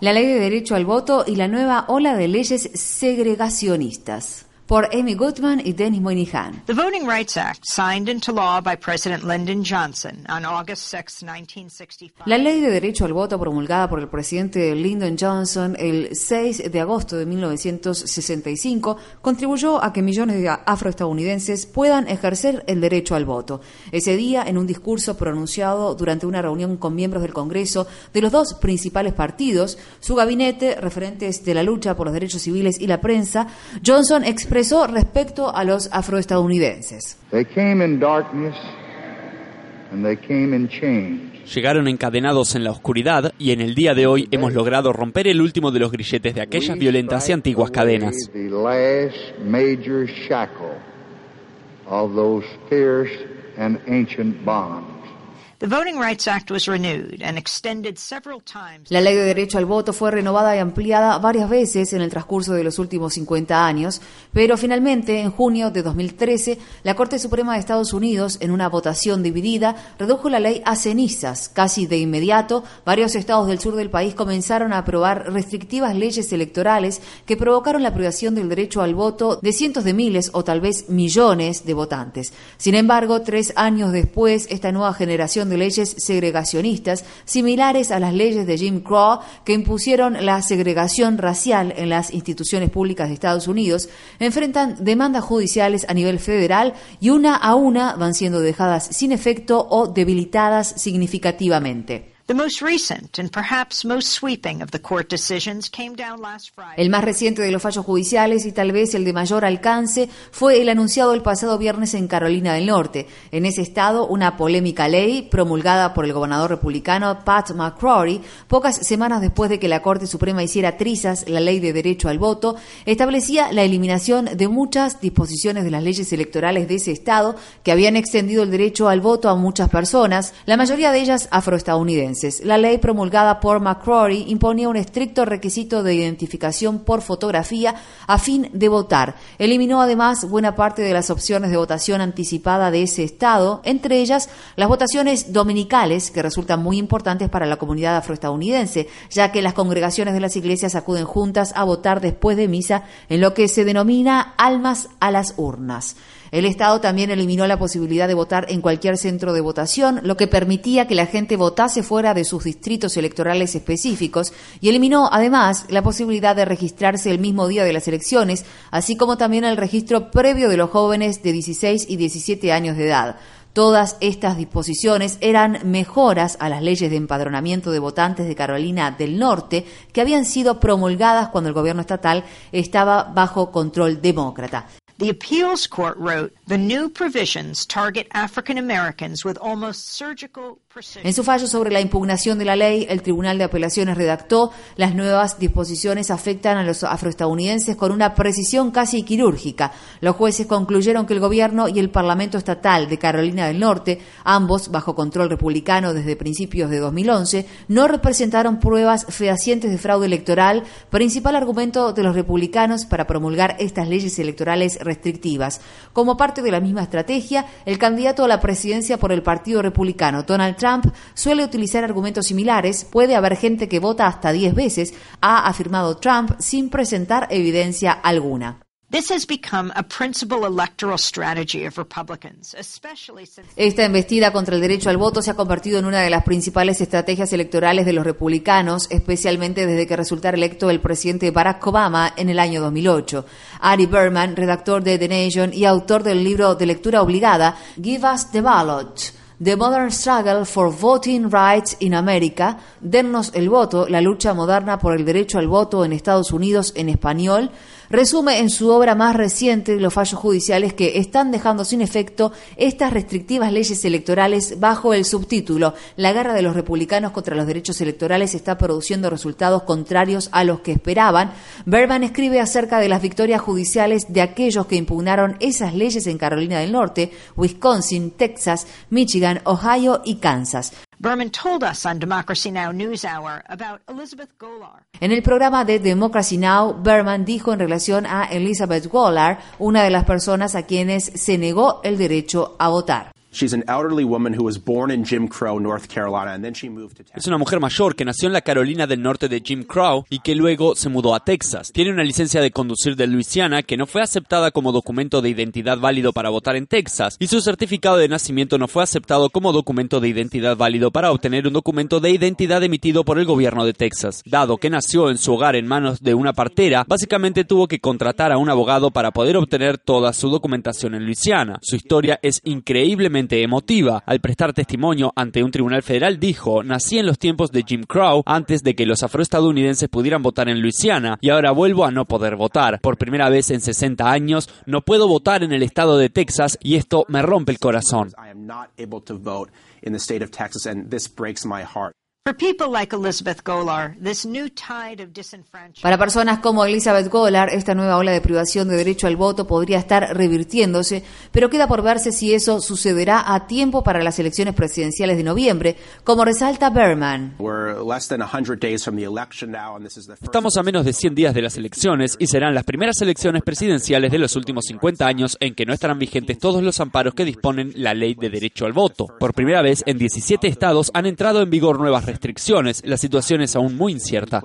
La ley de derecho al voto y la nueva ola de leyes segregacionistas por Amy Goodman y Dennis Moynihan. The Voting Rights Act, signed into law by President Lyndon Johnson on August 6, 1965. La ley de derecho al voto promulgada por el presidente Lyndon Johnson el 6 de agosto de 1965 contribuyó a que millones de afroestadounidenses puedan ejercer el derecho al voto. Ese día, en un discurso pronunciado durante una reunión con miembros del Congreso de los dos principales partidos, su gabinete, referentes de la lucha por los derechos civiles y la prensa, Johnson expresó respecto a los afroestadounidenses. Llegaron encadenados en la oscuridad y en el día de hoy hemos logrado romper el último de los grilletes de aquellas violentas y antiguas cadenas. La ley de derecho al voto fue renovada y ampliada varias veces en el transcurso de los últimos 50 años, pero finalmente, en junio de 2013, la Corte Suprema de Estados Unidos, en una votación dividida, redujo la ley a cenizas. Casi de inmediato, varios estados del sur del país comenzaron a aprobar restrictivas leyes electorales que provocaron la privación del derecho al voto de cientos de miles o tal vez millones de votantes. Sin embargo, tres años después, esta nueva generación de leyes segregacionistas similares a las leyes de Jim Crow que impusieron la segregación racial en las instituciones públicas de Estados Unidos, enfrentan demandas judiciales a nivel federal y una a una van siendo dejadas sin efecto o debilitadas significativamente. El más reciente de los fallos judiciales y tal vez el de mayor alcance fue el anunciado el pasado viernes en Carolina del Norte. En ese estado, una polémica ley promulgada por el gobernador republicano Pat McCrory, pocas semanas después de que la Corte Suprema hiciera trizas la ley de derecho al voto, establecía la eliminación de muchas disposiciones de las leyes electorales de ese estado que habían extendido el derecho al voto a muchas personas, la mayoría de ellas afroestadounidenses. La ley promulgada por McCrory imponía un estricto requisito de identificación por fotografía a fin de votar. Eliminó además buena parte de las opciones de votación anticipada de ese estado, entre ellas las votaciones dominicales, que resultan muy importantes para la comunidad afroestadounidense, ya que las congregaciones de las iglesias acuden juntas a votar después de misa en lo que se denomina almas a las urnas. El Estado también eliminó la posibilidad de votar en cualquier centro de votación, lo que permitía que la gente votase fuera de sus distritos electorales específicos y eliminó además la posibilidad de registrarse el mismo día de las elecciones, así como también el registro previo de los jóvenes de 16 y 17 años de edad. Todas estas disposiciones eran mejoras a las leyes de empadronamiento de votantes de Carolina del Norte que habían sido promulgadas cuando el gobierno estatal estaba bajo control demócrata. The appeals court wrote, the new provisions target African Americans with almost surgical En su fallo sobre la impugnación de la ley, el Tribunal de Apelaciones redactó las nuevas disposiciones afectan a los afroestadounidenses con una precisión casi quirúrgica. Los jueces concluyeron que el gobierno y el Parlamento estatal de Carolina del Norte, ambos bajo control republicano desde principios de 2011, no representaron pruebas fehacientes de fraude electoral, principal argumento de los republicanos para promulgar estas leyes electorales restrictivas. Como parte de la misma estrategia, el candidato a la presidencia por el Partido Republicano, Donald Trump suele utilizar argumentos similares, puede haber gente que vota hasta 10 veces, ha afirmado Trump sin presentar evidencia alguna. Esta embestida contra el derecho al voto se ha convertido en una de las principales estrategias electorales de los republicanos, especialmente desde que resultara electo el presidente Barack Obama en el año 2008. Ari Berman, redactor de The Nation y autor del libro de lectura obligada Give Us the Ballot The Modern Struggle for Voting Rights in America, Dennos el voto, la lucha moderna por el derecho al voto en Estados Unidos en español, resume en su obra más reciente los fallos judiciales que están dejando sin efecto estas restrictivas leyes electorales bajo el subtítulo La guerra de los republicanos contra los derechos electorales está produciendo resultados contrarios a los que esperaban. Berman escribe acerca de las victorias judiciales de aquellos que impugnaron esas leyes en Carolina del Norte, Wisconsin, Texas, Michigan, Ohio y Kansas. En el programa de Democracy Now, Berman dijo en relación a Elizabeth Gollard, una de las personas a quienes se negó el derecho a votar. Es una mujer mayor que nació en la Carolina del Norte de Jim Crow y que luego se mudó a Texas. Tiene una licencia de conducir de Luisiana que no fue aceptada como documento de identidad válido para votar en Texas y su certificado de nacimiento no fue aceptado como documento de identidad válido para obtener un documento de identidad emitido por el gobierno de Texas. Dado que nació en su hogar en manos de una partera, básicamente tuvo que contratar a un abogado para poder obtener toda su documentación en Luisiana. Su historia es increíblemente emotiva. Al prestar testimonio ante un tribunal federal dijo, nací en los tiempos de Jim Crow antes de que los afroestadounidenses pudieran votar en Luisiana y ahora vuelvo a no poder votar. Por primera vez en 60 años no puedo votar en el estado de Texas y esto me rompe el corazón. Para personas como Elizabeth Golar, esta nueva ola de privación de derecho al voto podría estar revirtiéndose, pero queda por verse si eso sucederá a tiempo para las elecciones presidenciales de noviembre, como resalta Berman. Estamos a menos de 100 días de las elecciones y serán las primeras elecciones presidenciales de los últimos 50 años en que no estarán vigentes todos los amparos que disponen la ley de derecho al voto. Por primera vez en 17 estados han entrado en vigor nuevas restricciones, la situación es aún muy incierta.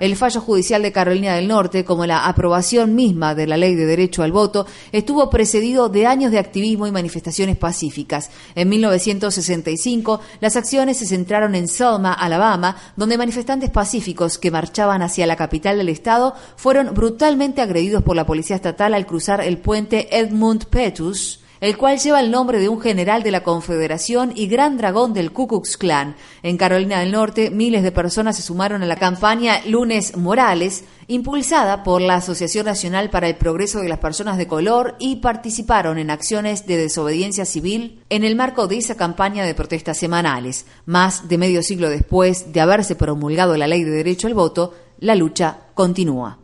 El fallo judicial de Carolina del Norte, como la aprobación misma de la ley de derecho al voto, estuvo precedido de años de activismo y manifestaciones pacíficas. En 1965, las acciones se centraron en Selma, Alabama, donde manifestantes pacíficos que marchaban hacia la capital del estado fueron brutalmente agredidos por la policía estatal al cruzar el puente Edmund Pettus el cual lleva el nombre de un general de la Confederación y gran dragón del Ku Klux Klan. En Carolina del Norte, miles de personas se sumaron a la campaña Lunes Morales, impulsada por la Asociación Nacional para el Progreso de las Personas de Color y participaron en acciones de desobediencia civil en el marco de esa campaña de protestas semanales. Más de medio siglo después de haberse promulgado la ley de derecho al voto, la lucha continúa.